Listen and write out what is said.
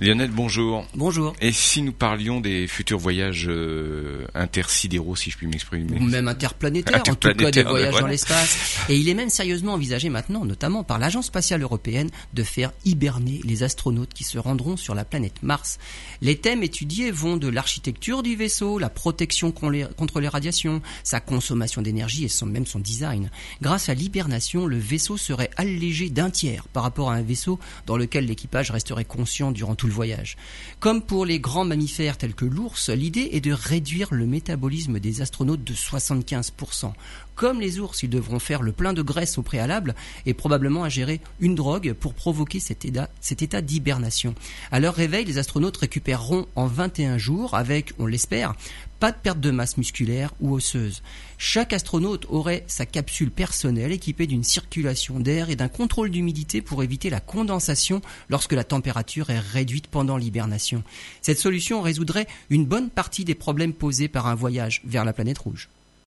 Lionel, bonjour. Bonjour. Et si nous parlions des futurs voyages euh, intersidéraux, si je puis m'exprimer? Ou même interplanétaires, en tout cas des voyages dans l'espace. Et il est même sérieusement envisagé maintenant, notamment par l'Agence spatiale européenne, de faire hiberner les astronautes qui se rendront sur la planète Mars. Les thèmes étudiés vont de l'architecture du vaisseau, la protection contre les radiations, sa consommation d'énergie et son, même son design. Grâce à l'hibernation, le vaisseau serait allégé d'un tiers par rapport à un vaisseau dans lequel l'équipage resterait conscient durant tout voyage. Comme pour les grands mammifères tels que l'ours, l'idée est de réduire le métabolisme des astronautes de 75%. Comme les ours, ils devront faire le plein de graisse au préalable et probablement ingérer une drogue pour provoquer cet état, d'hibernation. À leur réveil, les astronautes récupéreront en 21 jours, avec, on l'espère, pas de perte de masse musculaire ou osseuse. Chaque astronaute aurait sa capsule personnelle équipée d'une circulation d'air et d'un contrôle d'humidité pour éviter la condensation lorsque la température est réduite pendant l'hibernation. Cette solution résoudrait une bonne partie des problèmes posés par un voyage vers la planète rouge.